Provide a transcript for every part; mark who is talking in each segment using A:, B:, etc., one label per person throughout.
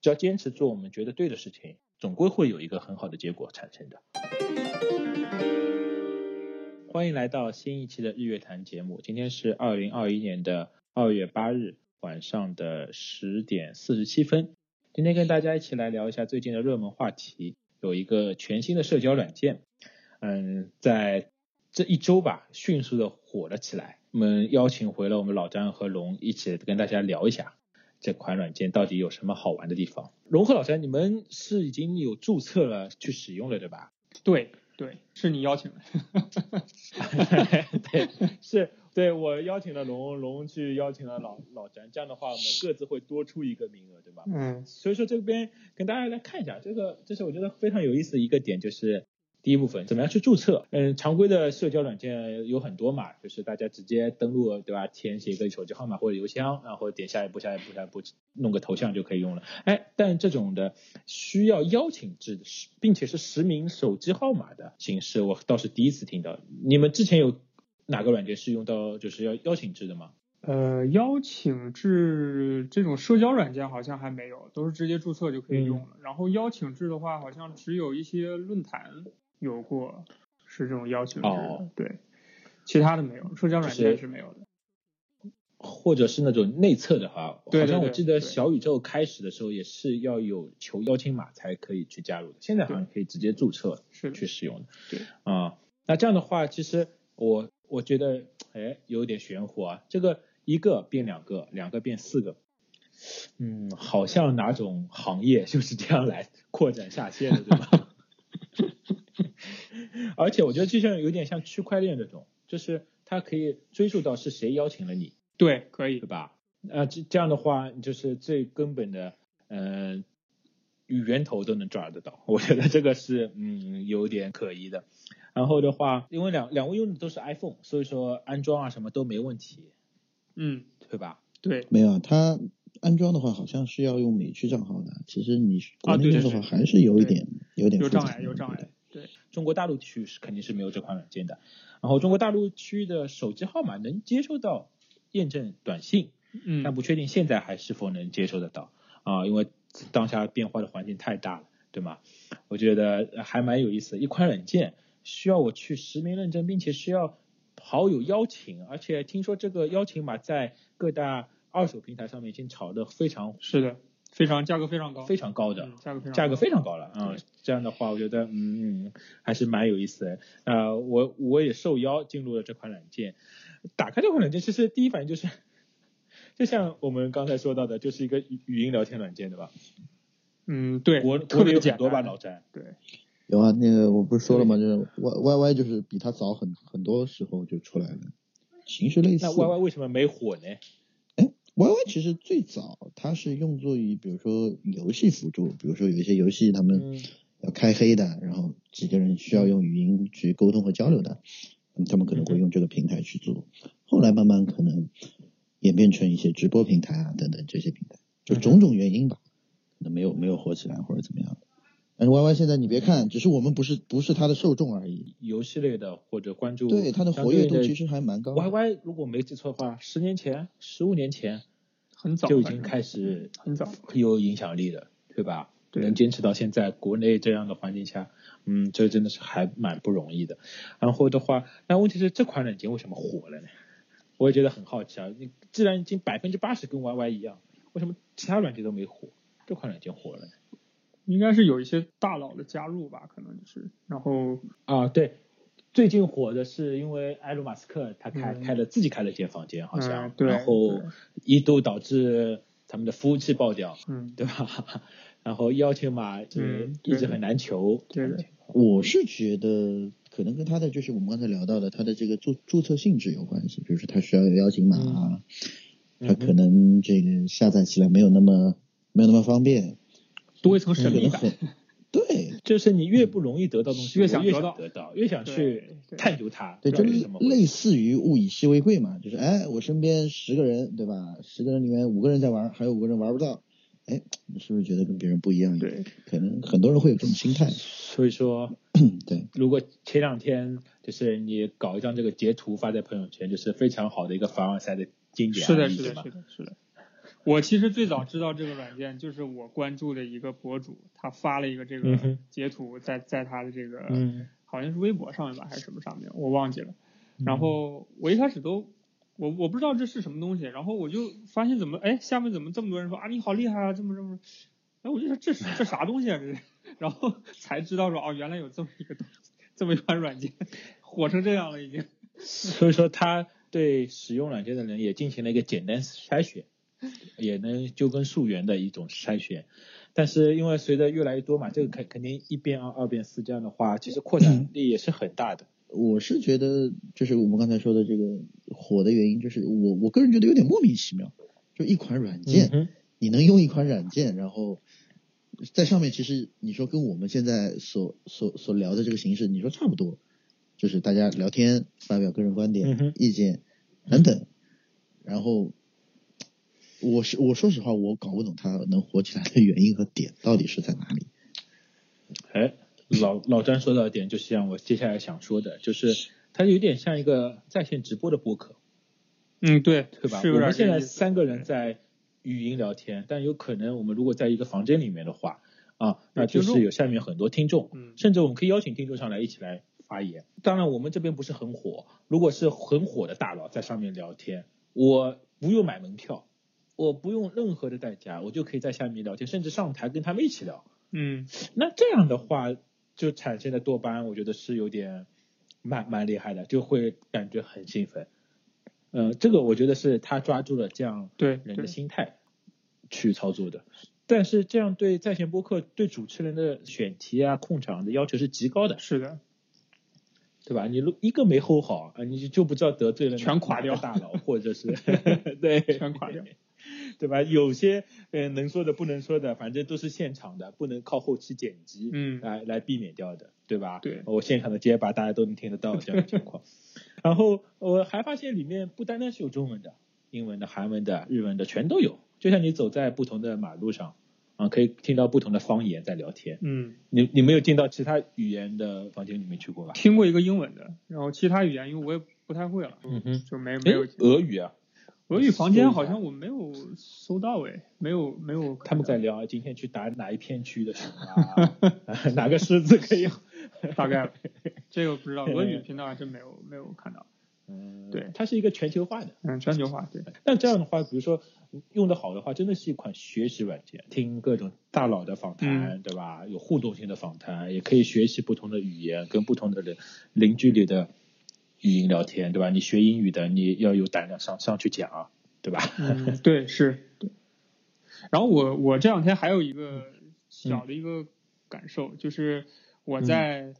A: 只要坚持做我们觉得对的事情，总归会有一个很好的结果产生的。欢迎来到新一期的日月谈节目，今天是二零二一年的二月八日晚上的十点四十七分。今天跟大家一起来聊一下最近的热门话题，有一个全新的社交软件，嗯，在这一周吧，迅速的火了起来。我们邀请回了我们老张和龙一起跟大家聊一下这款软件到底有什么好玩的地方。龙和老师，你们是已经有注册了去使用了对吧？
B: 对对，是你邀请的。
A: 对，是对我邀请了龙，龙去邀请了老老詹，这样的话我们各自会多出一个名额，对吧？
B: 嗯，
A: 所以说这边跟大家来看一下，这个这是我觉得非常有意思的一个点，就是第一部分怎么样去注册。嗯，常规的社交软件有很多嘛，就是大家直接登录，对吧？填写一个手机号码或者邮箱，然后点下一步、下一步、下一步，弄个头像就可以用了。哎，但这种的需要邀请制的，并且是实名手机号码的形式，我倒是第一次听到。你们之前有哪个软件是用到就是要邀请制的吗？
B: 呃，邀请制这种社交软件好像还没有，都是直接注册就可以用了。然后邀请制的话，好像只有一些论坛有过是这种邀请制的，
A: 哦
B: 对，其他的没有，社交软件是没有的。
A: 或者是那种内测的话，
B: 对对
A: 好像我记得小宇宙开始的时候也是要有求邀请码才可以去加入的，现在好像可以直接注册
B: 是
A: 去使用的。
B: 对
A: 啊、那这样的话，其实我我觉得，哎，有点玄乎啊。这个一个变两个，两个变四个，嗯，好像哪种行业 就是这样来扩展下线的，对吧？而且我觉得就像有点像区块链这种，就是它可以追溯到是谁邀请了你，
B: 对，可以
A: 对。吧？啊，这这样的话，就是最根本的，嗯、与源头都能抓得到。我觉得这个是嗯有点可疑的。然后的话，因为两两位用的都是 iPhone，所以说安装啊什么都没问题，
B: 嗯，
A: 对吧？
B: 对，
C: 没有，它安装的话好像是要用美区账号的。其实你国内用的话还是有一点有点
B: 有障碍，有障碍。对，
A: 中国大陆区是肯定是没有这款软件的。然后中国大陆区的手机号码能接收到验证短信，
B: 嗯，
A: 但不确定现在还是否能接收得到啊，因为当下变化的环境太大了，对吗？我觉得还蛮有意思的。一款软件需要我去实名认证，并且需要好友邀请，而且听说这个邀请码在各大二手平台上面已经炒得非常
B: 是的，非常价格非常高，
A: 非常高的。
B: 嗯价格非常
A: 价格
B: 高
A: 非常高了啊、
B: 对
A: 这样的话，我觉得嗯嗯还是蛮有意思的。呃，我我也受邀进入了这款软件，打开这款软件，其实第一反应就是，就像我们刚才说到的，就是一个语语音聊天软件，对吧？
B: 嗯，对，
A: 我
B: 特
A: 国内有
B: 别简单
A: 很多吧，老詹。
B: 对，
C: 有啊，那个我不是说了吗？就是 Y Y Y 就是比它早很很多时候就出来了，形式类似。
A: 那 Y Y 为什么没火呢？
C: Y Y 其实最早它是用作于比如说游戏辅助，比如说有一些游戏他们
A: 嗯
C: 要开黑的，然后几个人需要用语音去沟通和交流的，嗯他们可能会用这个平台去做。后来慢慢可能演变成一些直播平台啊等等这些平台，就种种原因吧，可能没有没有火起来或者怎么样的。但是 Y Y 现在你别看，只是我们不是不是它的受众而已，
A: 游戏类的或者关注
C: 对它的活跃度其实还蛮高的。
A: Y Y 如果没记错的话，十年前、十五年前
B: 很早
A: 就已经开始
B: 很早，
A: 有影响力的，对吧？
B: 对
A: 能坚持到现在，国内这样的环境下，嗯，这真的是还蛮不容易的。然后的话，那问题是这款软件为什么火了呢？我也觉得很好奇啊。你既然已经百分之八十跟 YY 一样，为什么其他软件都没火，这款软件火了呢？
B: 应该是有一些大佬的加入吧，可能就是，然后
A: 啊，对，最近火的是因为埃隆马斯克他开、
B: 嗯。
A: 开了自己开了一间房间，好像，
B: 嗯对
A: 然后一度导致他们的服务器爆掉，
B: 嗯，
A: 对吧？然后邀请码是
B: 嗯
A: 一直很难求，
B: 对。的
C: 我是觉得可能跟他的就是我们刚才聊到的他的这个注注册性质有关系，比如说他需要有邀请码啊，他可能这个下载起来没有那么没有那么方便，
B: 多一层神秘感
C: 对
A: 就是你越不容易得到东西，
B: 越想得到
A: 得到，越想去探究它，
C: 对，就
A: 是
C: 类似于物以稀为贵嘛，就是哎，我身边十个人对吧？十个人里面五个人在玩，还有五个人玩不到，哎，你是不是觉得跟别人不一样？
B: 对，
C: 可能很多人会有这种心态。
A: 所以说，
C: 对，
A: 如果前两天就是你搞一张这个截图发在朋友圈，就是非常好的一个凡尔赛的经典
B: 是的，
A: 案例，
B: 是的，是？的，是的。我其实最早知道这个软件，就是我关注的一个博主，他发了一个这个截图在在他的这个
A: 嗯，
B: 好像是微博上面吧，还是什么上面，我忘记了。然后我一开始都我我不知道这是什么东西，然后我就发现怎么哎下面怎么这么多人说啊你好厉害啊这么这么，哎我就说这是这啥东西啊这是，然后才知道说哦原来有这么一个东西，这么一款软件火成这样了已经。
A: 所以说他对使用软件的人也进行了一个简单筛选，也能就跟溯源的一种筛选。但是因为随着越来越多嘛，这个肯肯定一变二，二变四，这样的话，其实扩展力也是很大的。
C: 我是觉得，就是我们刚才说的这个火的原因，就是我我个人觉得有点莫名其妙，就一款软件，
A: 嗯
C: 你能用一款软件，然后在上面，其实你说跟我们现在所所所聊的这个形式，你说差不多，就是大家聊天，发表个人观点、
A: 嗯
C: 意见等等，然后我是我说实话，我搞不懂他能火起来的原因和点到底是在哪里。
A: 哎，老老张说到一点，就是像我接下来想说的，就是它有点像一个在线直播的播客，
B: 嗯对
A: 对吧？我们现在三个人在语音聊天，但有可能我们如果在一个房间里面的话，啊，那就是有下面很多听众，
B: 嗯
A: 甚至我们可以邀请听众上来一起来发言。当然，我们这边不是很火，如果是很火的大佬在上面聊天，我不用买门票，我不用任何的代价，我就可以在下面聊天，甚至上台跟他们一起聊。
B: 嗯
A: 那这样的话，就产生的多巴胺，我觉得是有点蛮蛮厉害的，就会感觉很兴奋。呃，这个我觉得是他抓住了这样
B: 对
A: 人的心态去操作的。但是这样对在线播客对主持人的选题啊、控场的要求是极高的，
B: 是的
A: 对吧？你如一个没 hold 好啊，你就不知道得罪了
B: 全垮掉
A: 大佬，或者是 对
B: 全垮掉。
A: 对吧？有些呃能说的不能说的，反正都是现场的，不能靠后期剪辑，
B: 嗯
A: 来来避免掉的，对吧？
B: 对
A: 我现场的结巴大家都能听得到这样的情况。然后我还发现里面不单单是有中文的，英文的、韩文的、日文的全都有。就像你走在不同的马路上啊，可以听到不同的方言在聊天。
B: 嗯，
A: 你你没有进到其他语言的房间里面去过吧？
B: 听过一个英文的，然后其他语言因为我也不太会了，
A: 嗯哼，
B: 就没没有
A: 俄语啊，
B: 俄语房间好像我没有搜到哎，没有没有。
A: 他们在聊今天去打哪一片区的 哪个狮子可以？
B: 大概，这个不知道，俄语 频道还真没有没有看到。
A: 嗯，
B: 对
A: 它是一个全球化的。
B: 嗯，全球化对，
A: 那这样的话，比如说用的好的话，真的是一款学习软件，听各种大佬的访谈，对吧？有互动性的访谈，也可以学习不同的语言，跟不同的人零距离的语音聊天，对吧？你学英语的，你要有胆量上上去讲，对吧？
B: 嗯，对是，对。然后我我这两天还有一个小的一个感受，就是我在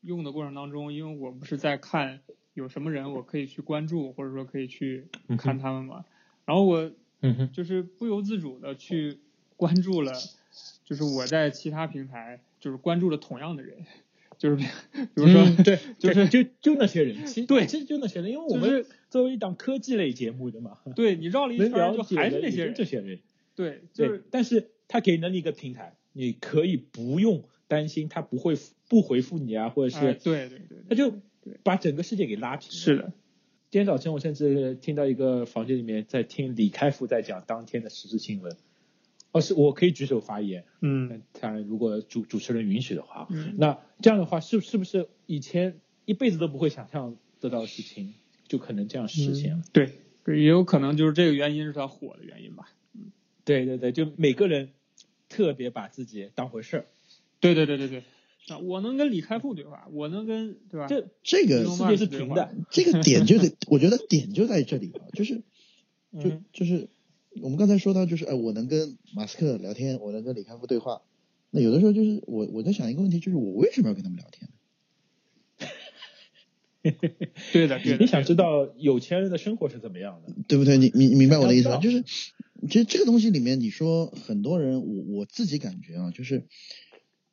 B: 用的过程当中，因为我不是在看有什么人我可以去关注，或者说可以去看他们嘛，然后我
A: 嗯哼，
B: 就是不由自主的去关注了，就是我在其他平台就是关注了同样的人，就是比如说、
A: 嗯对，
B: 就是
A: 就就那些人，其实
B: 对
A: 其实就那些人，因为我们
B: 是
A: 作为一档科技类节目的嘛，
B: 对你绕了一圈就还是那些人，
A: 这些人。
B: 对，就
A: 对
B: 是，
A: 但是他给了你一个平台，你可以不用担心他不会不回复你啊，或者是、
B: 哎对对对，
A: 他就
B: 对
A: 把整个世界给拉平了。
B: 是的，
A: 今天早晨我甚至听到一个房间里面在听李开复在讲当天的时事新闻，哦，是我可以举手发言，
B: 嗯
A: 当然如果主主持人允许的话，
B: 嗯，
A: 那这样的话是是不是以前一辈子都不会想象得到的事情，就可能这样实现了？
B: 嗯对，也有可能就是这个原因是他火的原因吧。
A: 对对对，就每个人特别把自己当回事儿，
B: 对对对对对，啊，我能跟李开复对话，我能跟对吧？
A: 这
C: 这个
B: 世
A: 世界是平的，
C: 这个点就得，我觉得点就在这里啊，就是就
A: 嗯
C: 就是我们刚才说到，就是哎，我能跟马斯克聊天，我能跟李开复对话。那有的时候就是我我在想一个问题，就是我为什么要跟他们聊天？
B: 对的对的，
A: 你想知道有钱人的生活是怎么样的？
C: 对不对？你你你明白我的意思
A: 吗？
C: 就是其实这个东西里面，你说很多人，我我自己感觉啊，就是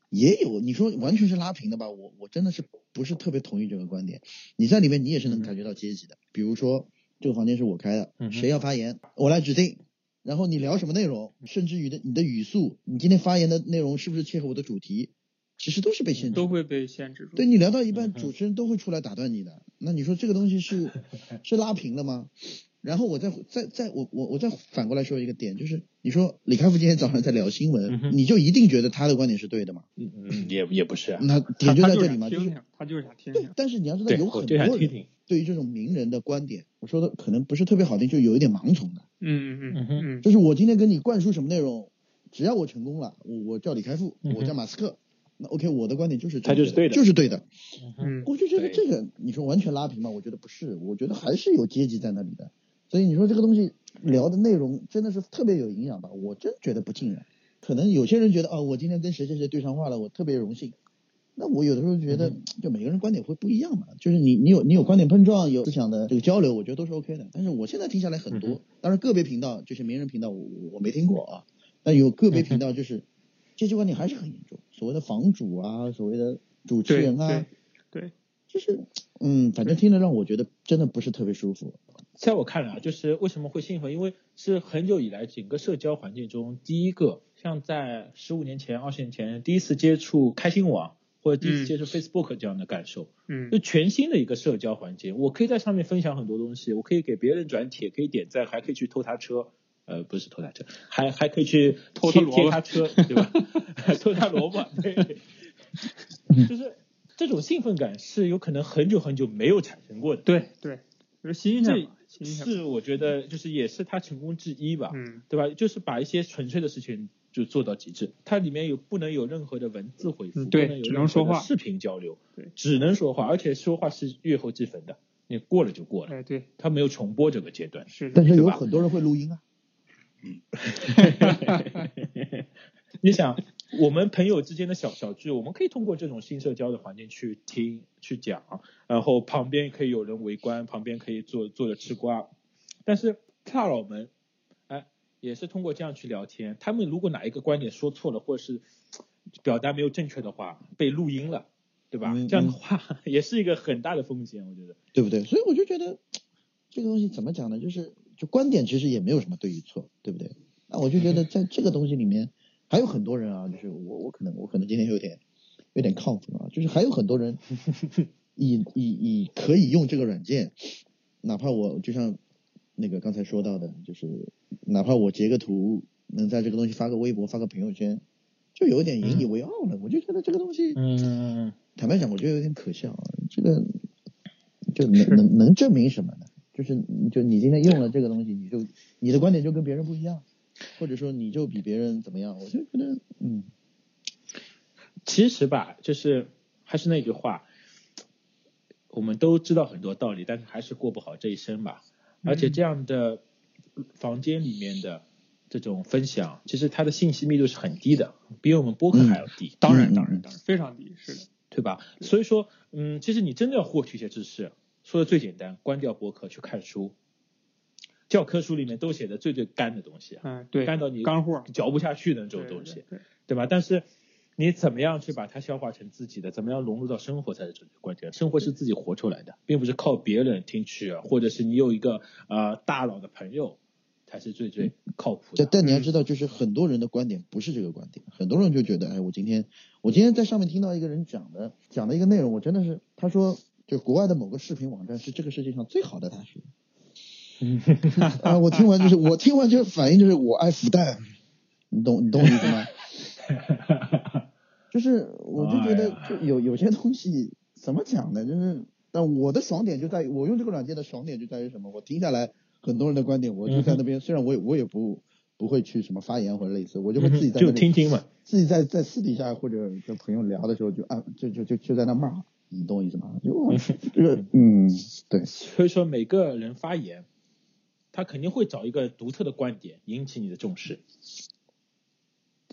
C: 也有你说完全是拉平的吧？我我真的是不是特别同意这个观点。你在里面你也是能感觉到阶级的，比如说这个房间是我开的，
A: 嗯
C: 谁要发言，我来指定。然后你聊什么内容，甚至于的你的语速，你今天发言的内容是不是切合我的主题，其实都是被限制。
B: 都会被限制住。
C: 对你聊到一半，主持人都会出来打断你的。那你说这个东西是 是拉平了吗？然后我再再再我我我再反过来说一个点，就是你说李开复今天早上在聊新闻，
A: 嗯
C: 你就一定觉得他的观点是对的吗？
A: 嗯嗯，也也不是啊，
C: 那点就在这里嘛，就是
B: 他就是想听
C: 对
B: 听，。
C: 但是你要知道，有很多人
A: 就想听听。
C: 对于这种名人的观点，我说的可能不是特别好听，就有一点盲从的。
B: 嗯嗯
A: 嗯
B: 嗯嗯
C: 就是我今天跟你灌输什么内容，只要我成功了，我我叫李开复，我叫马斯克，那 OK，我的观点就是
A: 他就是对的
C: 就是对的。
B: 嗯
C: 我就觉得这个你说完全拉平嘛，我觉得不是，我觉得还是有阶级在那里的。所以你说这个东西聊的内容真的是特别有营养吧？我真觉得不尽然。可能有些人觉得啊、我今天跟谁谁谁对上话了，我特别荣幸。那我有的时候觉得，
A: 嗯
C: 就每个人观点会不一样嘛，就是你你有你有观点碰撞，有思想的这个交流，我觉得都是 OK 的。但是我现在听下来很多，当然个别频道就是名人频道我，我我没听过啊，但有个别频道就是阶级观点还是很严重，所谓的房主啊，所谓的主持人啊
B: 对，对，
C: 就是嗯，反正听着让我觉得真的不是特别舒服。
A: 在我看来啊，就是为什么会兴奋，因为是很久以来整个社交环境中第一个，像在十五年前、二十年前第一次接触开心网或者第一次
B: 嗯
A: 接触 Facebook 这样的感受，
B: 嗯
A: 就全新的一个社交环境。我可以在上面分享很多东西，我可以给别人转帖，可以点赞，还可以去偷他车。呃，不是偷他车，还还可以去
B: 偷他萝卜
A: 贴他车，对吧？偷他萝卜，对，就是这种兴奋感是有可能很久很久没有产生过的。
B: 对对，就是新鲜。
A: 是我觉得就是也是他成功之一吧，
B: 嗯
A: 对吧？就是把一些纯粹的事情就做到极致，它里面有不能有任何的文字回复，
B: 嗯对
A: 不能有
B: 只能
A: 任何
B: 说话
A: 视频交流，
B: 对，
A: 只能说话，而且说话是月后即焚的，你过了就过了，
B: 哎对，
A: 它没有重播这个阶段。
B: 是的。
C: 但是有很多人会录音啊，嗯
A: 你想，我们朋友之间的小小聚，我们可以通过这种新社交的环境去听、去讲，然后旁边可以有人围观，旁边可以坐坐着吃瓜。但是大佬们，哎，也是通过这样去聊天。他们如果哪一个观点说错了，或者是表达没有正确的话，被录音了，对吧？
C: 嗯
A: 这样的话也是一个很大的风险，我觉得。
C: 对不对？所以我就觉得这个东西怎么讲呢？就是就观点其实也没有什么对与错，对不对？那我就觉得在这个东西里面，还有很多人啊，就是我我可能我可能今天有点有点亢奋啊，就是还有很多人 以以以可以用这个软件，哪怕我就像那个刚才说到的，就是哪怕我截个图，能在这个东西发个微博、发个朋友圈，就有点引以为傲了。我就觉得这个东西，
A: 嗯，
C: 坦白讲，我觉得有点可笑啊。这个就能能能证明什么呢？就是就你今天用了这个东西，你就你的观点就跟别人不一样，或者说你就比别人怎么样？我就觉得，嗯，
A: 其实吧，就是还是那句话，我们都知道很多道理，但是还是过不好这一生吧。而且这样的房间里面的这种分享，其实它的信息密度是很低的，比我们播客还要低，
B: 当然
C: 嗯
B: 当然当然，非常低，是的。
A: 对吧？所以说，嗯，其实你真的要获取一些知识，说的最简单，关掉播客去看书，教科书里面都写的最最干的东西啊，
B: 嗯，对，
A: 干到你
B: 干货
A: 嚼不下去的那种东西。
B: 对对
A: 对吧？但是你怎么样去把它消化成自己的，怎么样融入到生活才是最关键。生活是自己活出来的，并不是靠别人听取，啊或者是你有一个呃大佬的朋友才是最最靠谱
C: 但
A: 的。
C: 但你要知道，就是很多人的观点不是这个观点，很多人就觉得，哎，我今天我今天在上面听到一个人讲的讲的一个内容，我真的是他说，就国外的某个视频网站是这个世界上最好的大学。啊，我听完就是我听完就是反应就是我爱复旦，你懂你懂我意思吗？就是我就觉得
A: 哎
C: 就有有些东西怎么讲呢？就是但我的爽点就在于我用这个软件的爽点就在于什么？我听下来很多人的观点，我就在那边，虽然我也我也不不会去什么发言或者类似，我就会自己在那
A: 就听听嘛。
C: 自己在在私底下或者跟朋友聊的时候就啊就就就就在那骂，你懂我意思吗？就这个嗯对。
A: 所以说每个人发言，他肯定会找一个独特的观点引起你的重视，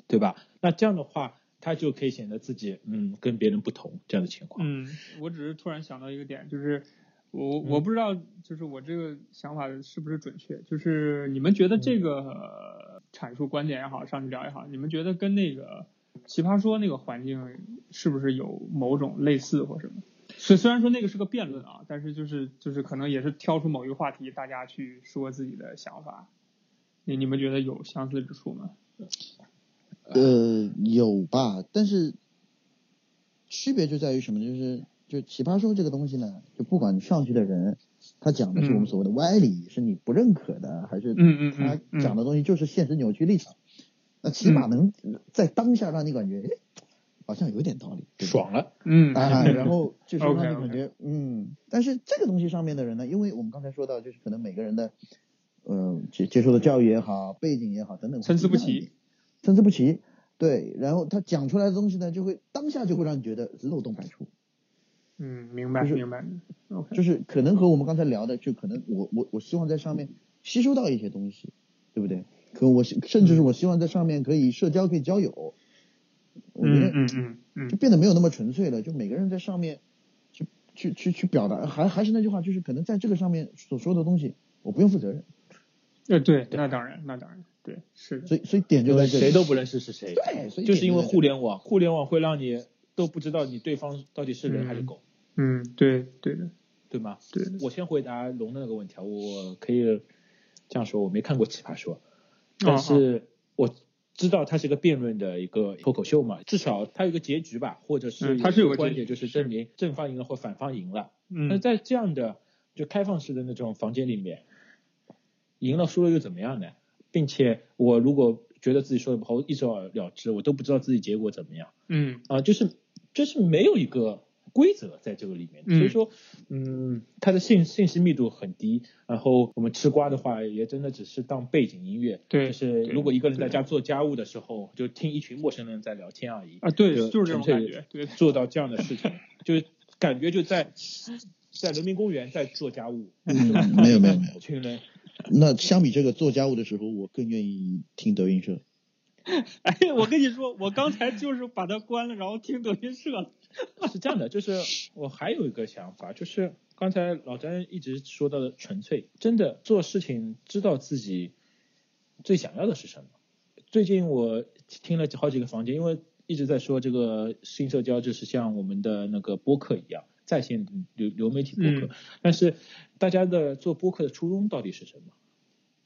A: 对吧？那这样的话，他就可以显得自己嗯跟别人不同这样的情况。
B: 嗯，我只是突然想到一个点，就是我我不知道，就是我这个想法是不是准确？就是你们觉得这个、呃阐述观点也好，上去聊也好，你们觉得跟那个奇葩说那个环境是不是有某种类似或什么？虽虽然说那个是个辩论啊，但是就是就是可能也是挑出某一个话题，大家去说自己的想法。你你们觉得有相似之处吗？
C: 呃，有吧，但是区别就在于什么？就是就奇葩说这个东西呢，就不管上去的人他讲的是我们所谓的歪理，是你不认可的，还是
B: 嗯嗯
C: 他
B: 嗯嗯
C: 讲的东西就是现实扭曲立场？那起码能在当下让你感觉，哎，好像有点道理，
A: 爽了，
B: 嗯
C: 啊，然后 就是让你感觉，嗯，但是这个东西上面的人呢，因为我们刚才说到，就是可能每个人的，呃，接接受的教育也好，背景也好，等等，
B: 参差不齐，
C: 参差不齐，对，然后他讲出来的东西呢，就会当下就会让你觉得漏洞百出，
B: 嗯，明白
C: 就是
B: 明白。
C: 就是可能和我们刚才聊的，就可能我我我希望在上面吸收到一些东西，对不对？可我甚至是我希望在上面可以社交，可以交友，我觉得
B: 嗯嗯嗯嗯。
C: 就变得没有那么纯粹了，就每个人在上面去去去去表达，还还是那句话，就是可能在这个上面所说的东西，我不用负责任，
B: 呃对，那当然那当然，对，是的，
C: 所以所以点就在这里，
A: 谁都不认识是谁，
C: 对，所以
A: 就是因为互联网，互联网会让你都不知道你对方到底是人还是狗，
B: 嗯对对的
A: 对吗？
B: 对，
A: 我先回答龙的那个问题啊，我可以这样说，我没看过《奇葩说》，
B: 哦
A: 但是我知道它是个辩论的一个脱口秀嘛，至少它有个结局吧，或者是
B: 嗯它是有个
A: 观点，就是证明正方赢了或反方赢了。嗯。那
B: 嗯
A: 在这样的就开放式的那种房间里面，赢了输了又怎么样呢？并且我如果觉得自己说的不好，我一走了之，我都不知道自己结果怎么样。
B: 嗯。
A: 啊，就是就是没有一个规则在这个里面，
B: 嗯。
A: 所以说，嗯，它的信信息密度很低，然后我们吃瓜的话，也真的只是当背景音乐，
B: 对
A: 就是如果一个人在家做家务的时候，就听一群陌生人在聊天而已，
B: 啊对，
A: 就
B: 就是这种感觉，对，
A: 做到这样的事情，就是感觉就在在人民公园在做家务，
C: 嗯，没有没有没有。
A: 一，群人，
C: 那相比这个做家务的时候，我更愿意听德云社。
B: 哎，我跟你说，我刚才就是把它关了，然后听德云社了。
A: 是这样的，就是我还有一个想法，就是刚才老詹一直说到的纯粹，真的做事情知道自己最想要的是什么。最近我听了好几个房间，因为一直在说这个新社交就是像我们的那个播客一样，在线流流媒体播客，
B: 嗯
A: 但是大家的做播客的初衷到底是什么？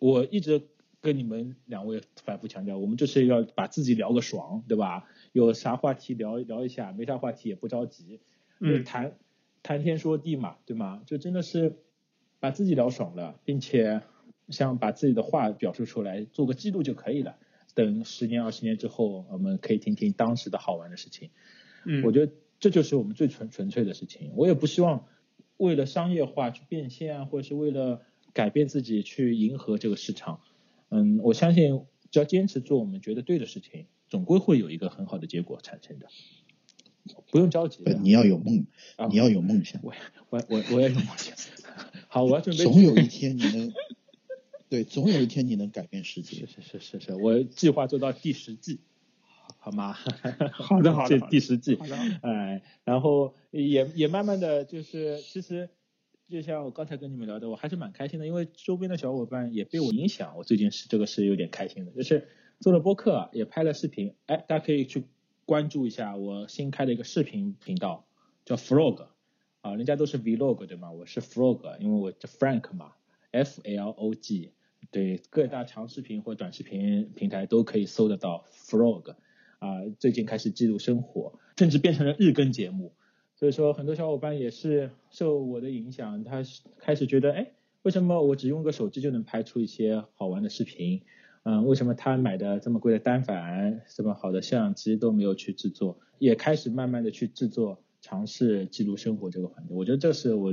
A: 我一直跟你们两位反复强调，我们就是要把自己聊个爽，对吧？有啥话题聊聊一下，没啥话题也不着急，就
B: 嗯
A: 谈谈天说地嘛，对吗？就真的是把自己聊爽了，并且像把自己的话表述出来，做个记录就可以了。等十年、二十年之后，我们可以听听当时的好玩的事情。
B: 嗯，
A: 我觉得这就是我们最纯纯粹的事情。我也不希望为了商业化去变现啊，或者是为了改变自己去迎合这个市场。嗯，我相信只要坚持做我们觉得对的事情，总归会有一个很好的结果产生的。不用着急
C: 你要有梦，
A: 啊
C: 你要有梦想，
A: 我我我我也有梦想。好，我要准备。
C: 总有一天你能，对，总有一天你能改变世界
A: 是。是是是是，我计划做到第十季，好吗？
B: 好的好的
A: 这
B: 好的
A: 第十季哎，然后也也慢慢的就是，其实就像我刚才跟你们聊的，我还是蛮开心的，因为周边的小伙伴也被我影响，我最近是这个是有点开心的，就是做了播客，也拍了视频，哎，大家可以去关注一下我新开的一个视频频道，叫 Frog，啊，人家都是 Vlog 对吗？我是 Frog，因为我叫 Frank 嘛，F L O G。对各大长视频或短视频平台都可以搜得到 Frog，啊、最近开始记录生活，甚至变成了日更节目。所以说，很多小伙伴也是受我的影响，他开始觉得，哎，为什么我只用个手机就能拍出一些好玩的视频？嗯，为什么他买的这么贵的单反、这么好的摄像机都没有去制作？也开始慢慢的去制作，尝试记录生活这个环节。我觉得这是我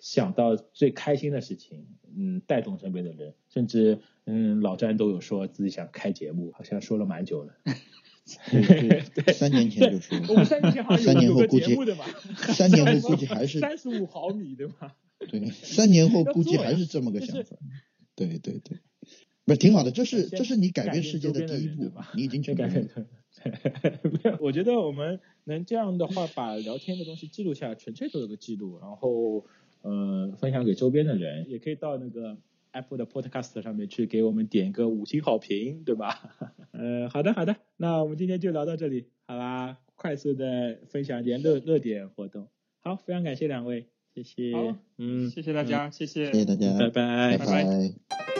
A: 想到最开心的事情，嗯，带动身边的人，甚至嗯，老詹都有说自己想开节目，好像说了蛮久了。
C: 对对，三年前就说
A: 我们三年前好像
C: 三
A: 有有个
C: 年后估计
A: 节目的嘛，
C: 三年后估计 还是
A: 三十五毫米对吧？
C: 对，三年后估计还是这么个想法。对对对，不是挺好的，这是这是你改
A: 改变
C: 变世界
A: 的
C: 第一步
A: 吧，
C: 你已经
A: 这
C: 成功了。
A: 没有，我觉得我们能这样的话，把聊天的东西记录下来，纯粹做一个记录，然后呃分享给周边的人，也可以到那个 Apple 的 Podcast 上面去给我们点个五星好评，对吧？呃，好的好的，那我们今天就聊到这里，好啦？快速的分享一点热热点活动，好，非常感谢两位，谢谢。
B: 好，
A: 嗯，
B: 谢谢大家，谢谢。
C: 谢谢大家，
A: 拜。拜
C: 拜。
B: 拜
C: 拜